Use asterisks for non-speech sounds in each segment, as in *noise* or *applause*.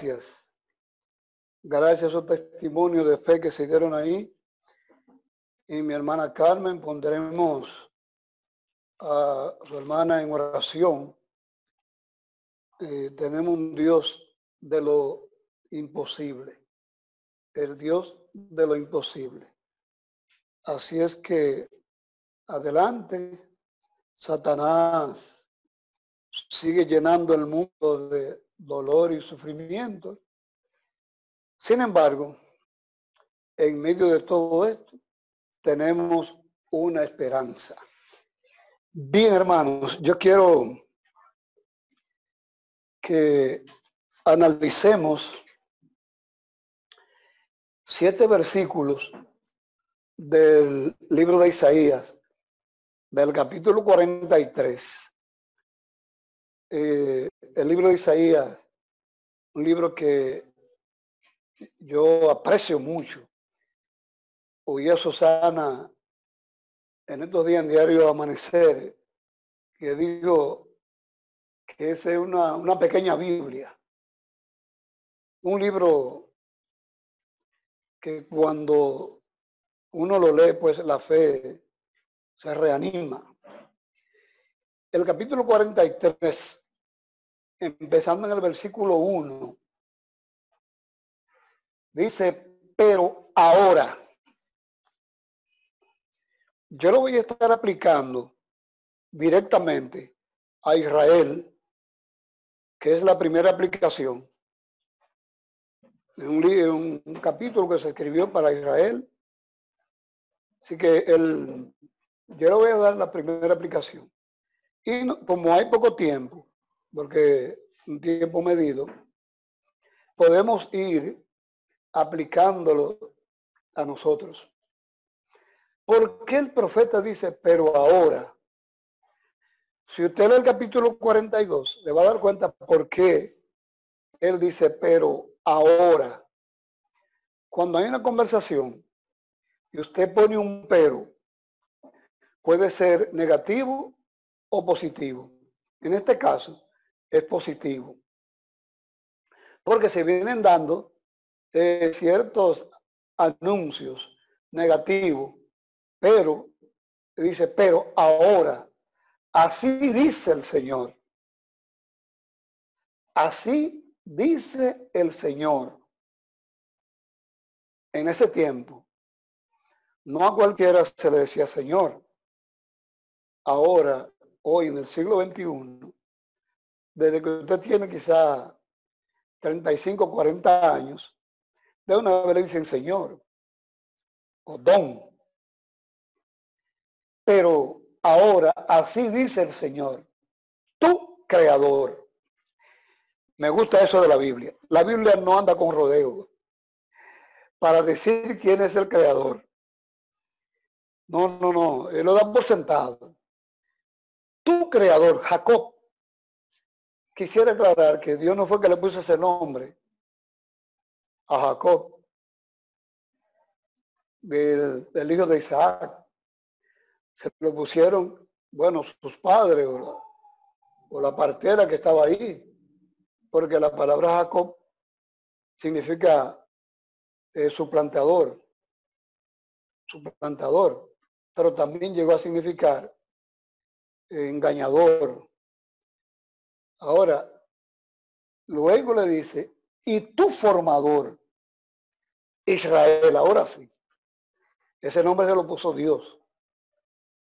gracias. Gracias a esos testimonios de fe que se dieron ahí. Y mi hermana Carmen pondremos a su hermana en oración. Eh, tenemos un Dios de lo imposible. El Dios de lo imposible. Así es que adelante, Satanás sigue llenando el mundo de dolor y sufrimiento. Sin embargo, en medio de todo esto, tenemos una esperanza. Bien, hermanos, yo quiero que analicemos siete versículos del libro de Isaías, del capítulo 43. Eh, el libro de Isaías, un libro que yo aprecio mucho. Oí a Susana en estos días en Diario Amanecer, que digo que es una, una pequeña Biblia. Un libro que cuando uno lo lee, pues la fe se reanima. El capítulo 43 empezando en el versículo 1, dice, pero ahora, yo lo voy a estar aplicando directamente a Israel, que es la primera aplicación. En un, un capítulo que se escribió para Israel. Así que el, yo le voy a dar la primera aplicación. Y como hay poco tiempo, porque un tiempo medido, podemos ir aplicándolo a nosotros. ¿Por qué el profeta dice, pero ahora? Si usted lee el capítulo 42, le va a dar cuenta por qué él dice, pero ahora. Cuando hay una conversación y usted pone un pero, puede ser negativo o positivo. En este caso, es positivo. Porque se vienen dando eh, ciertos anuncios negativos, pero, dice, pero ahora, así dice el Señor. Así dice el Señor. En ese tiempo, no a cualquiera se le decía Señor. Ahora, hoy en el siglo XXI, desde que usted tiene quizá 35, 40 años, de una vez le dicen Señor o Don. Pero ahora así dice el Señor, tu creador. Me gusta eso de la Biblia. La Biblia no anda con rodeo para decir quién es el creador. No, no, no, él lo da por sentado. Tu creador, Jacob, quisiera aclarar que Dios no fue que le puso ese nombre a Jacob, del, hijo de Isaac. Se lo pusieron, bueno, sus padres o la, partera que estaba ahí, porque la palabra Jacob significa eh, suplantador, suplantador, pero también llegó a significar engañador, Ahora, luego le dice, y tu formador, Israel, ahora sí. Ese nombre se lo puso Dios.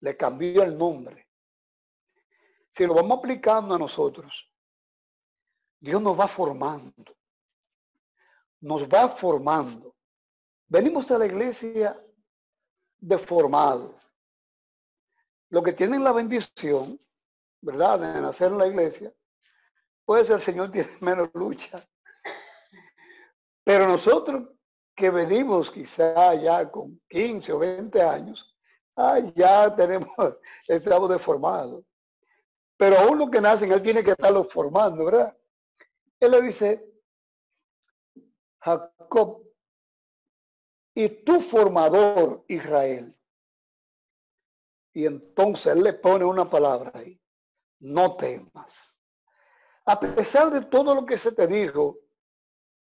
Le cambió el nombre. Si lo vamos aplicando a nosotros, Dios nos va formando. Nos va formando. Venimos a la iglesia deformados. Lo que tienen la bendición, ¿verdad?, de nacer en la iglesia, pues el Señor tiene *laughs* menos lucha. Pero nosotros que venimos quizá ya con 15 o 20 años, ah, ya tenemos, *laughs* estamos deformados. Pero aún los que nacen, Él tiene que estarlo formando, ¿verdad? Él le dice, Jacob, y tu formador, Israel. Y entonces Él le pone una palabra ahí, no temas a pesar de todo lo que se te dijo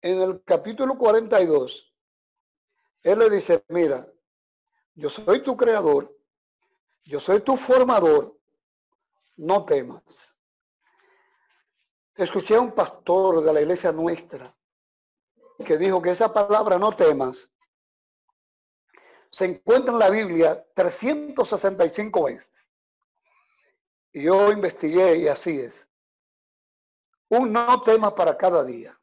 en el capítulo 42, él le dice, mira, yo soy tu creador, yo soy tu formador, no temas. Escuché a un pastor de la iglesia nuestra que dijo que esa palabra no temas se encuentra en la Biblia 365 veces. Y yo investigué y así es. Un no tema para cada día.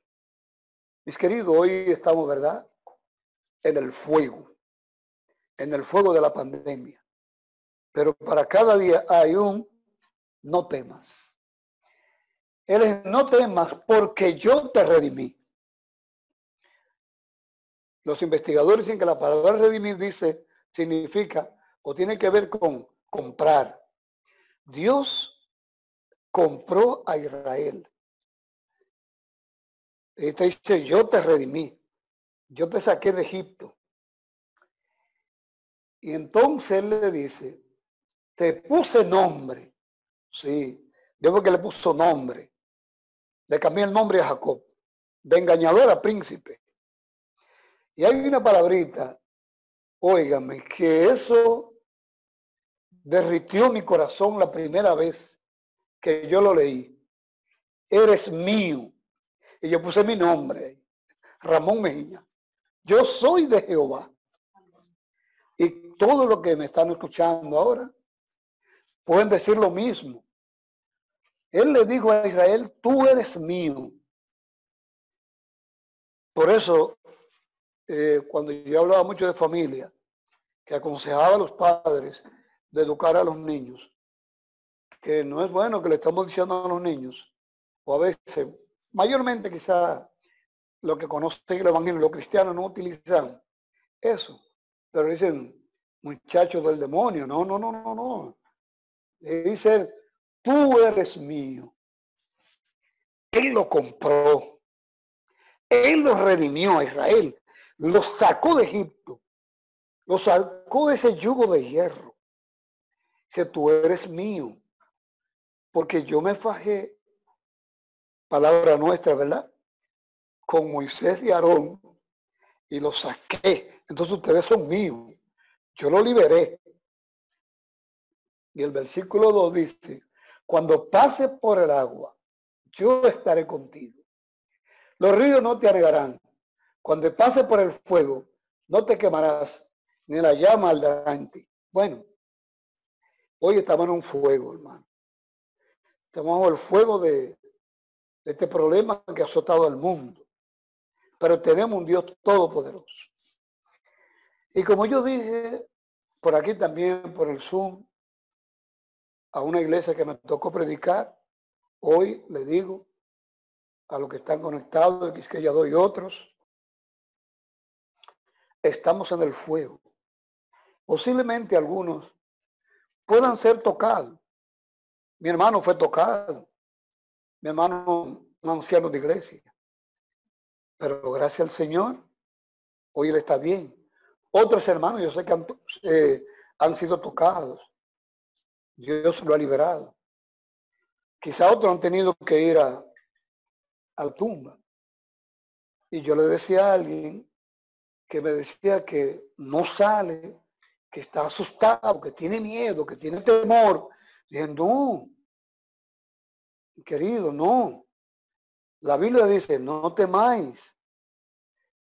Mis queridos, hoy estamos, ¿verdad? En el fuego, en el fuego de la pandemia. Pero para cada día hay un no temas. Él es no temas porque yo te redimí. Los investigadores dicen que la palabra redimir dice, significa o tiene que ver con comprar. Dios compró a Israel. Y te dice, yo te redimí, yo te saqué de Egipto. Y entonces él le dice, te puse nombre. Sí, veo que le puso nombre. Le cambié el nombre a Jacob, de engañador a príncipe. Y hay una palabrita, óigame, que eso derritió mi corazón la primera vez que yo lo leí. Eres mío. Y yo puse mi nombre, Ramón Mejía. Yo soy de Jehová. Y todo lo que me están escuchando ahora pueden decir lo mismo. Él le dijo a Israel, tú eres mío. Por eso eh, cuando yo hablaba mucho de familia, que aconsejaba a los padres de educar a los niños, que no es bueno que le estamos diciendo a los niños, o a veces, mayormente quizá lo que conocen el Evangelio, los cristianos no utilizan eso, pero dicen, muchachos del demonio, no, no, no, no, no. Dicen, tú eres mío. Él lo compró. Él lo redimió a Israel lo sacó de Egipto, lo sacó de ese yugo de hierro. Dice, tú eres mío, porque yo me fajé, palabra nuestra, ¿verdad? Con Moisés y Aarón, y lo saqué. Entonces ustedes son míos. Yo lo liberé. Y el versículo 2 dice, cuando pase por el agua, yo estaré contigo. Los ríos no te anegarán cuando pase por el fuego, no te quemarás, ni la llama al ti. Bueno, hoy estamos en un fuego, hermano. Estamos en el fuego de, este problema que ha azotado al mundo. Pero tenemos un Dios todopoderoso. Y como yo dije, por aquí también, por el Zoom, a una iglesia que me tocó predicar, hoy le digo a los que están conectados, que ya doy otros, estamos en el fuego. Posiblemente algunos puedan ser tocados. Mi hermano fue tocado. Mi hermano, un anciano de iglesia. Pero gracias al Señor, hoy él está bien. Otros hermanos, yo sé que han, eh, sido tocados. Dios lo ha liberado. Quizá otros han tenido que ir a, a la tumba. Y yo le decía a alguien que me decía que no sale, que está asustado, que tiene miedo, que tiene temor. Dije, querido, no. La Biblia dice, no temáis,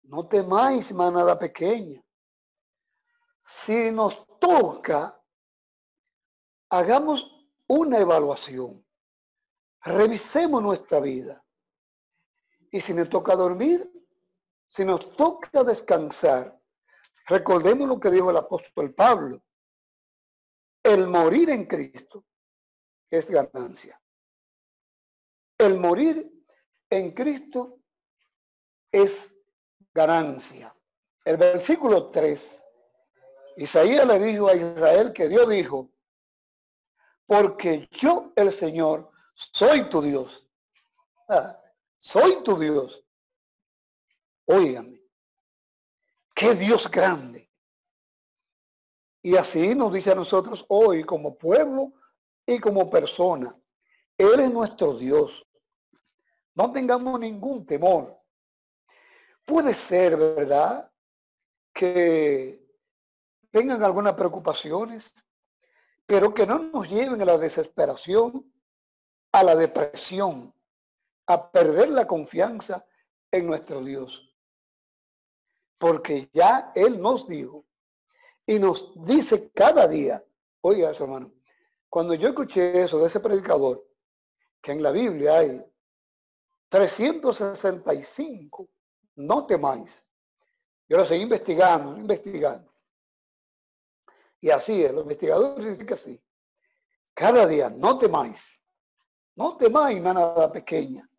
no temáis, manada pequeña. Si nos toca, hagamos una evaluación. Revisemos nuestra vida. Y si me toca dormir, si nos toca descansar, recordemos lo que dijo el apóstol Pablo. El morir en Cristo es ganancia. El morir en Cristo es ganancia. El versículo 3, Isaías le dijo a Israel que Dios dijo, porque yo el Señor soy tu Dios. Ah, soy tu Dios. Óigame, qué Dios grande. Y así nos dice a nosotros hoy como pueblo y como persona. Él es nuestro Dios. No tengamos ningún temor. puede ser, ¿verdad? Que tengan algunas preocupaciones, pero que no nos lleven a la desesperación, a la depresión, a perder la confianza en nuestro Dios. Porque ya Él nos dijo y nos dice cada día, oiga, hermano, cuando yo escuché eso de ese predicador, que en la Biblia hay 365, no temáis. Yo lo seguí investigando, investigando. Y así es, los investigadores que así. Cada día, no temáis. No temáis manada pequeña.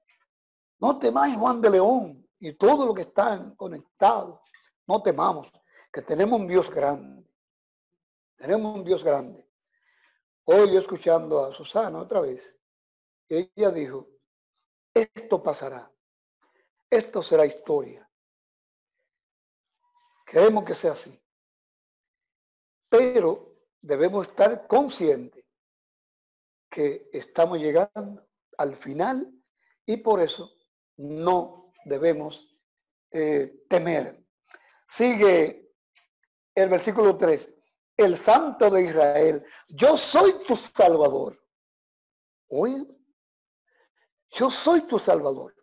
No temáis Juan de León y todo lo que están conectados. No temamos, que tenemos un Dios grande. Tenemos un Dios grande. Hoy yo escuchando a Susana otra vez, ella dijo, esto pasará. Esto será historia. Queremos que sea así. Pero debemos estar conscientes que estamos llegando al final y por eso no debemos eh, temer. Sigue el versículo 3. El santo de Israel, yo soy tu salvador. Oye, yo soy tu salvador.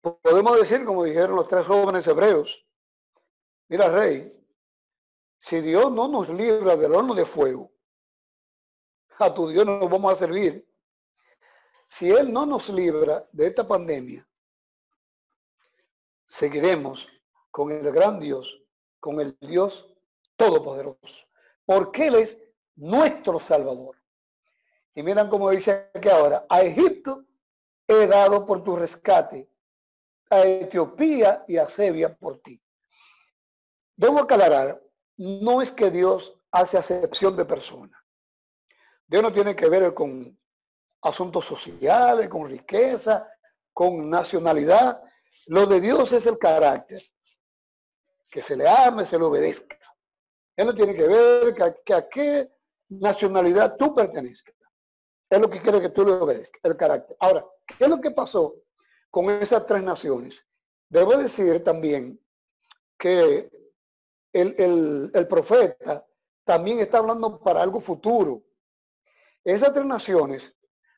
Podemos decir, como dijeron los tres jóvenes hebreos, mira, rey, si Dios no nos libra del horno de fuego, a tu Dios nos vamos a servir. Si Él no nos libra de esta pandemia, seguiremos con el gran Dios, con el Dios todopoderoso, porque Él es nuestro Salvador. Y miran como dice que ahora, a Egipto he dado por tu rescate, a Etiopía y a Sebia por ti. Debo aclarar, no es que Dios hace acepción de personas. Dios no tiene que ver con asuntos sociales, con riqueza, con nacionalidad. Lo de Dios es el carácter. Que se le ame, se le obedezca. Él no tiene que ver que a, qué nacionalidad tú pertenezcas. Es lo que quiere que tú le obedezcas, el carácter. Ahora, ¿qué es lo que pasó con esas tres naciones? Debo decir también que el, el profeta también está hablando para algo futuro. Esas tres naciones,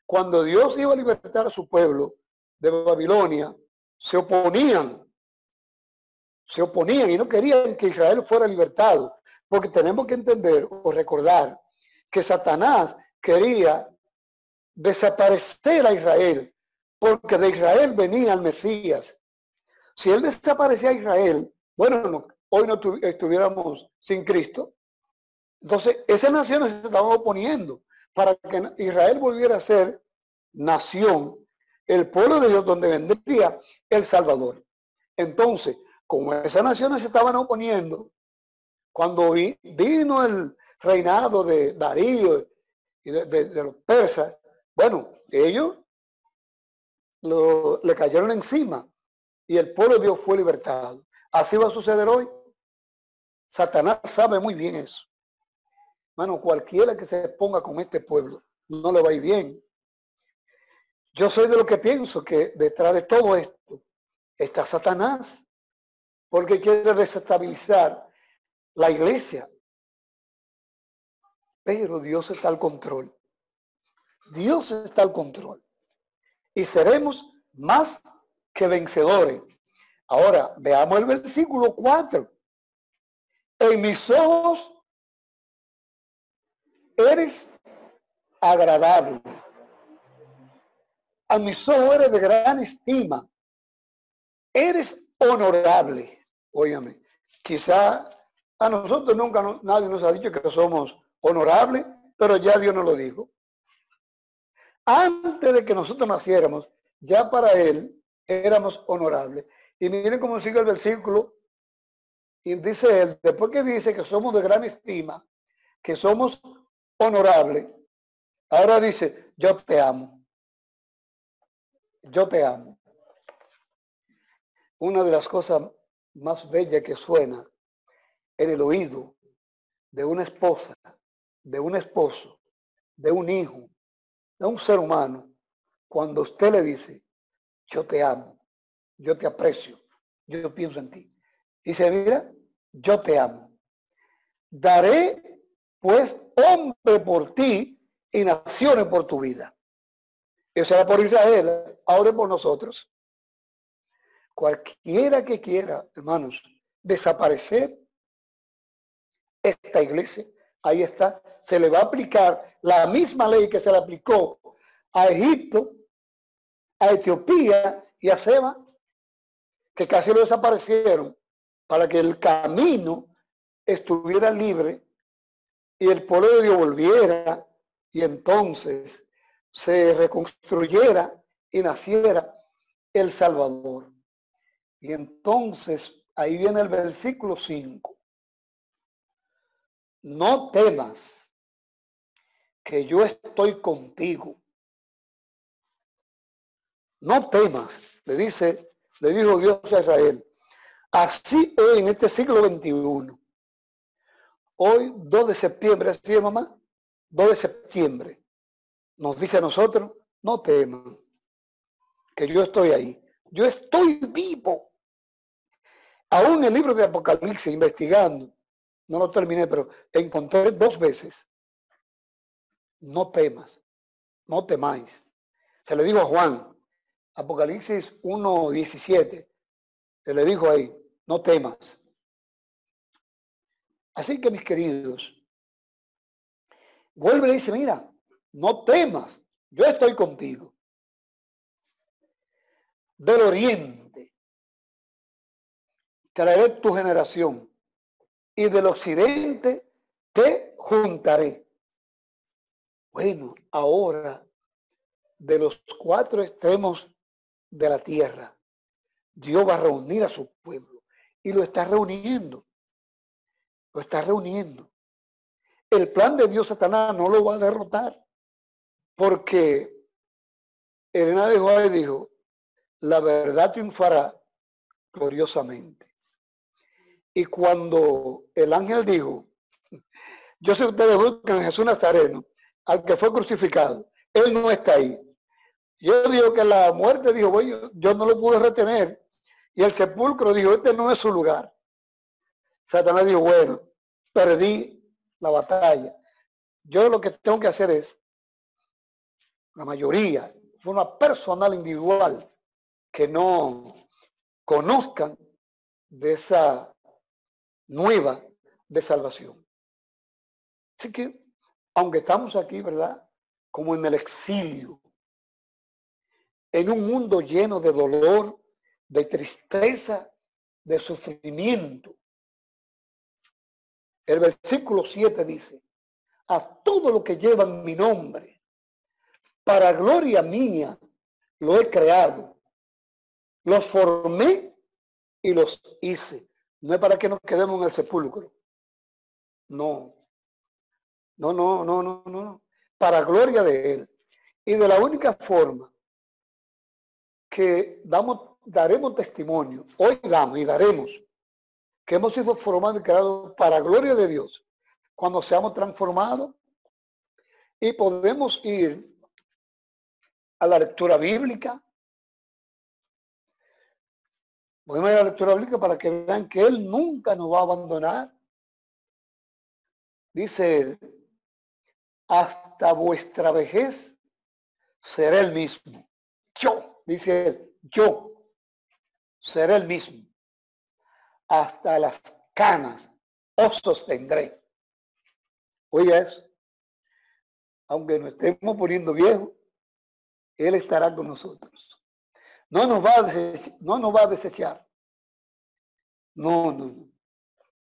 cuando Dios iba a libertar a su pueblo de Babilonia, se oponían, se oponían y no querían que Israel fuera libertado, porque tenemos que entender o recordar que Satanás quería desaparecer a Israel, porque de Israel venía el Mesías. Si él desaparecía Israel, bueno, hoy no estuviéramos sin Cristo. Entonces, esas naciones se estaban oponiendo para que Israel volviera a ser nación, el pueblo de Dios donde vendría el Salvador. Entonces, como esas naciones se estaban oponiendo, cuando vino el reinado de Darío y de, los persas, bueno, ellos le cayeron encima y el pueblo Dios fue libertado. Así va a suceder hoy. Satanás sabe muy bien eso. Mano, cualquiera que se ponga con este pueblo no le va a ir bien. Yo soy de lo que pienso que detrás de todo esto está Satanás, porque quiere desestabilizar la iglesia. Pero Dios está al control. Dios está al control. Y seremos más que vencedores. Ahora, veamos el versículo 4. En mis ojos eres agradable. A mis ojos eres de gran estima. Eres honorable. Óyame, quizá a nosotros nunca nadie nos ha dicho que somos honorables, pero ya Dios nos lo dijo. Antes de que nosotros naciéramos, ya para Él éramos honorables. Y miren cómo sigue el versículo. Y dice Él, después que dice que somos de gran estima, que somos honorable. Ahora dice, yo te amo. Yo te amo. Una de las cosas más bellas que suena en el oído de una esposa, de un esposo, de un hijo, un ser humano, cuando usted le dice, yo te amo, yo te aprecio, yo pienso en ti. Dice, mira, yo te amo. Daré pues hombre por ti y naciones por tu vida. Eso era por Israel, ahora por nosotros. Cualquiera que quiera, hermanos, desaparecer esta iglesia, ahí está, se le va a aplicar la misma ley que se le aplicó a Egipto, a Etiopía y a Seba, que casi lo desaparecieron, para que el camino estuviera libre y el pueblo de Dios volviera y entonces se reconstruyera y naciera el Salvador. Y entonces ahí viene el versículo 5. No temas que yo estoy contigo. No temas, le dice, le dijo Dios a Israel. Así es en este siglo XXI. Hoy, 2 de septiembre, ¿así es mamá? 2 de septiembre. Nos dice a nosotros, no teman, que yo estoy ahí. Yo estoy vivo. Aún el libro de Apocalipsis, investigando, no lo terminé, pero encontré dos veces. No temas, no temáis. Se le dijo a Juan, Apocalipsis 1.17, se le dijo ahí, no temas. Así que mis queridos, vuelve y dice, mira, no temas, yo estoy contigo. Del oriente traeré tu generación y del occidente te juntaré. Bueno, ahora de los cuatro extremos de la tierra, Dios va a reunir a su pueblo y lo está reuniendo lo está reuniendo. El plan de Dios Satanás no lo va a derrotar, porque Elena de Juárez dijo, la verdad triunfará gloriosamente. Y cuando el ángel dijo, yo sé que ustedes buscan a Jesús Nazareno, al que fue crucificado, él no está ahí. Yo digo que la muerte dijo, bueno, yo no lo pude retener. Y el sepulcro dijo, este no es su lugar. Satanás dijo, bueno, perdí la batalla. Yo lo que tengo que hacer es, la mayoría, forma personal, individual, que no conozcan de esa nueva de salvación. Así que, aunque estamos aquí, ¿verdad? Como en el exilio, en un mundo lleno de dolor, de tristeza, de sufrimiento, el versículo 7 dice, a todo lo que llevan mi nombre, para gloria mía, lo he creado. Los formé y los hice. No es para que nos quedemos en el sepulcro. No. No, no, no, no, no. Para gloria de Él. Y de la única forma que damos, daremos testimonio, hoy damos y daremos que hemos sido formados y creados para gloria de Dios. Cuando seamos transformados y podemos ir a la lectura bíblica. Podemos ir a la lectura bíblica para que vean que Él nunca nos va a abandonar. Dice hasta vuestra vejez será el mismo. Yo, dice él, yo seré el mismo hasta las canas os sostendré. Oye eso. Aunque nos estemos poniendo viejos, Él estará con nosotros. No nos va a no nos va a desechar. No, no, no.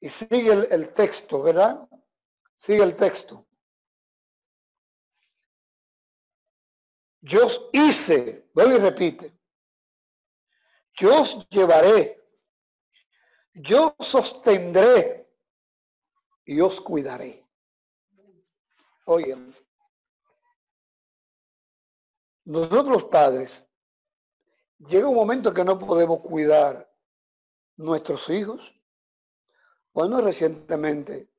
Y sigue el, texto, ¿verdad? Sigue el texto. Yo os hice, vuelve y repite. Yo os llevaré yo sostendré y os cuidaré. Oye, nosotros padres, llega un momento que no podemos cuidar nuestros hijos. Bueno, recientemente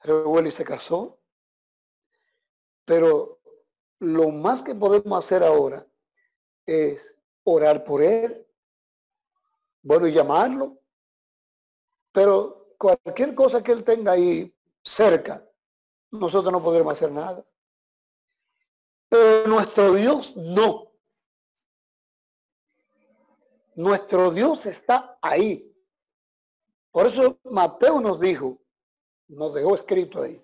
Reueli se casó, pero lo más que podemos hacer ahora es orar por él, bueno, llamarlo. Pero cualquier cosa que él tenga ahí cerca, nosotros no podremos hacer nada. Pero nuestro Dios no. Nuestro Dios está ahí. Por eso Mateo nos dijo, nos dejó escrito ahí,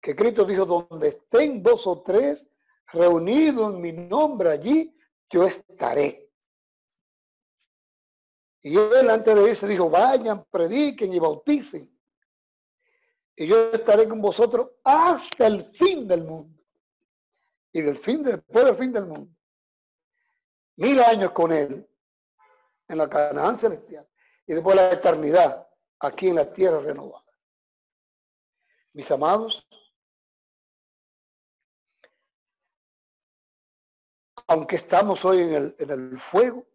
que Cristo dijo, donde estén dos o tres reunidos en mi nombre allí, yo estaré. Y él antes de irse dijo, vayan, prediquen y bauticen. Y yo estaré con vosotros hasta el fin del mundo. Y del fin, después del fin del mundo. Mil años con él en la Canaán celestial y después la eternidad aquí en la tierra renovada. Mis amados, aunque estamos hoy en el, en el fuego,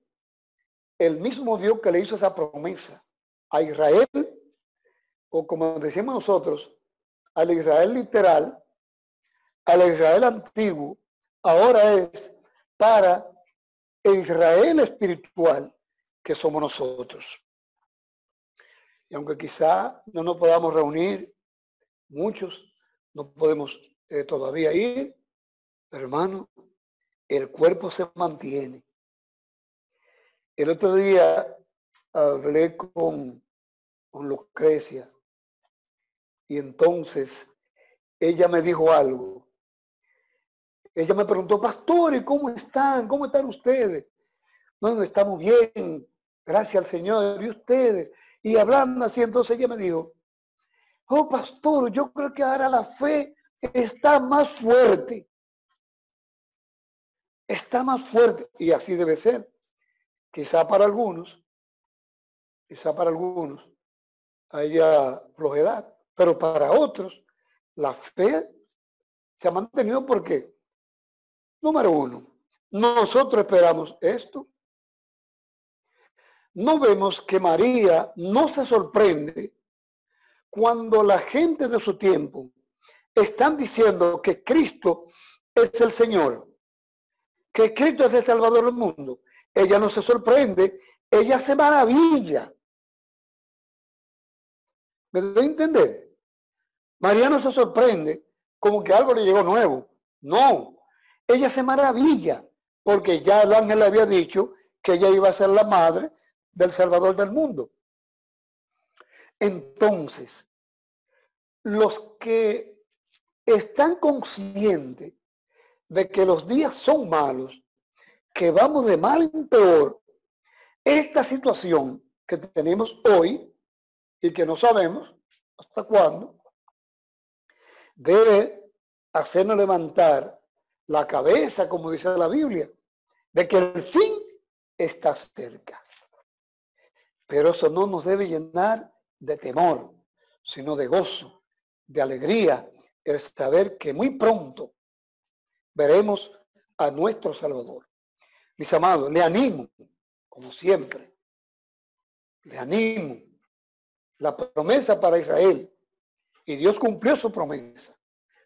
el mismo Dios que le hizo esa promesa a Israel, o como decimos nosotros, al Israel literal, al Israel antiguo, ahora es para el Israel espiritual que somos nosotros. Y aunque quizá no nos podamos reunir, muchos no podemos eh, todavía ir, hermano, el cuerpo se mantiene. El otro día hablé con, con Lucrecia y entonces ella me dijo algo. Ella me preguntó, pastores, ¿cómo están? ¿Cómo están ustedes? Bueno, estamos bien, gracias al Señor. ¿Y ustedes? Y hablando así, entonces ella me dijo, oh pastor, yo creo que ahora la fe está más fuerte. Está más fuerte. Y así debe ser. Quizá para algunos, quizá para algunos haya flojedad, pero para otros la fe se ha mantenido porque, número uno, nosotros esperamos esto no vemos que María no se sorprende cuando la gente de su tiempo están diciendo que Cristo es el Señor, que Cristo es el Salvador del mundo. Ella no se sorprende, ella se maravilla. ¿Me doy a entender? María no se sorprende como que algo le llegó nuevo. No, ella se maravilla porque ya el ángel le había dicho que ella iba a ser la madre del Salvador del mundo. Entonces, los que están conscientes de que los días son malos, que vamos de mal en peor, esta situación que tenemos hoy y que no sabemos hasta cuándo, debe hacernos levantar la cabeza, como dice la Biblia, de que el fin está cerca. Pero eso no nos debe llenar de temor, sino de gozo, de alegría, el saber que muy pronto veremos a nuestro Salvador. Mis amados, le animo, como siempre, le animo. La promesa para Israel, y Dios cumplió su promesa.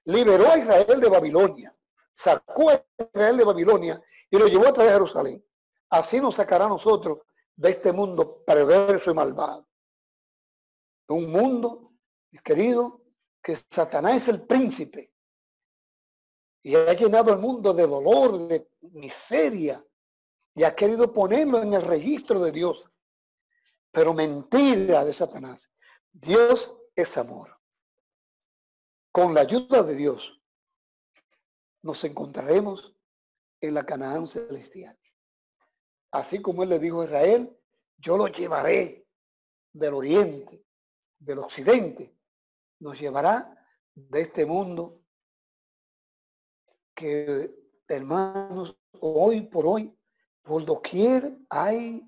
Liberó a Israel de Babilonia, sacó a Israel de Babilonia y lo llevó a través de Jerusalén. Así nos sacará a nosotros de este mundo perverso y malvado. Un mundo, querido, que Satanás es el príncipe y ha llenado el mundo de dolor, de miseria y ha querido ponerlo en el registro de Dios. Pero mentira de Satanás. Dios es amor. Con la ayuda de Dios nos encontraremos en la Canaán celestial así como él le dijo a Israel, yo lo llevaré del oriente, del occidente, nos llevará de este mundo que, hermanos, hoy por hoy, por doquier hay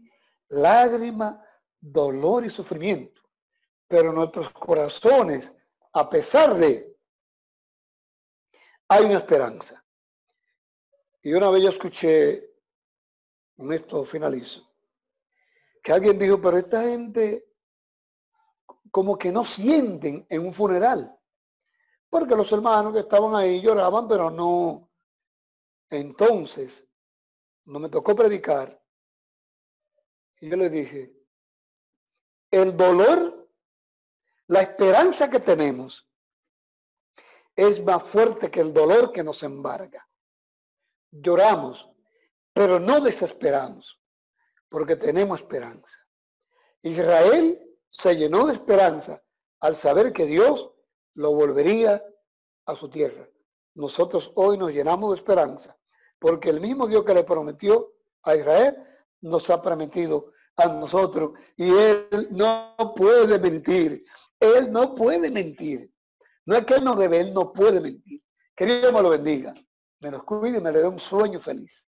lágrima, dolor y sufrimiento. Pero nuestros corazones, a pesar de, hay una esperanza. Y una vez yo escuché con esto finalizo, que alguien dijo, pero esta gente como que no sienten en un funeral, porque los hermanos que estaban ahí lloraban, pero no. Entonces, no me tocó predicar, Y yo le dije, el dolor, la esperanza que tenemos es más fuerte que el dolor que nos embarga. Lloramos, pero no desesperamos, porque tenemos esperanza. Israel se llenó de esperanza al saber que Dios lo volvería a su tierra. Nosotros hoy nos llenamos de esperanza, porque el mismo Dios que le prometió a Israel nos ha prometido a nosotros y Él no puede mentir. Él no puede mentir. No es que Él no debe, Él no puede mentir. Que Dios me lo bendiga, me nos cuide y me le dé un sueño feliz.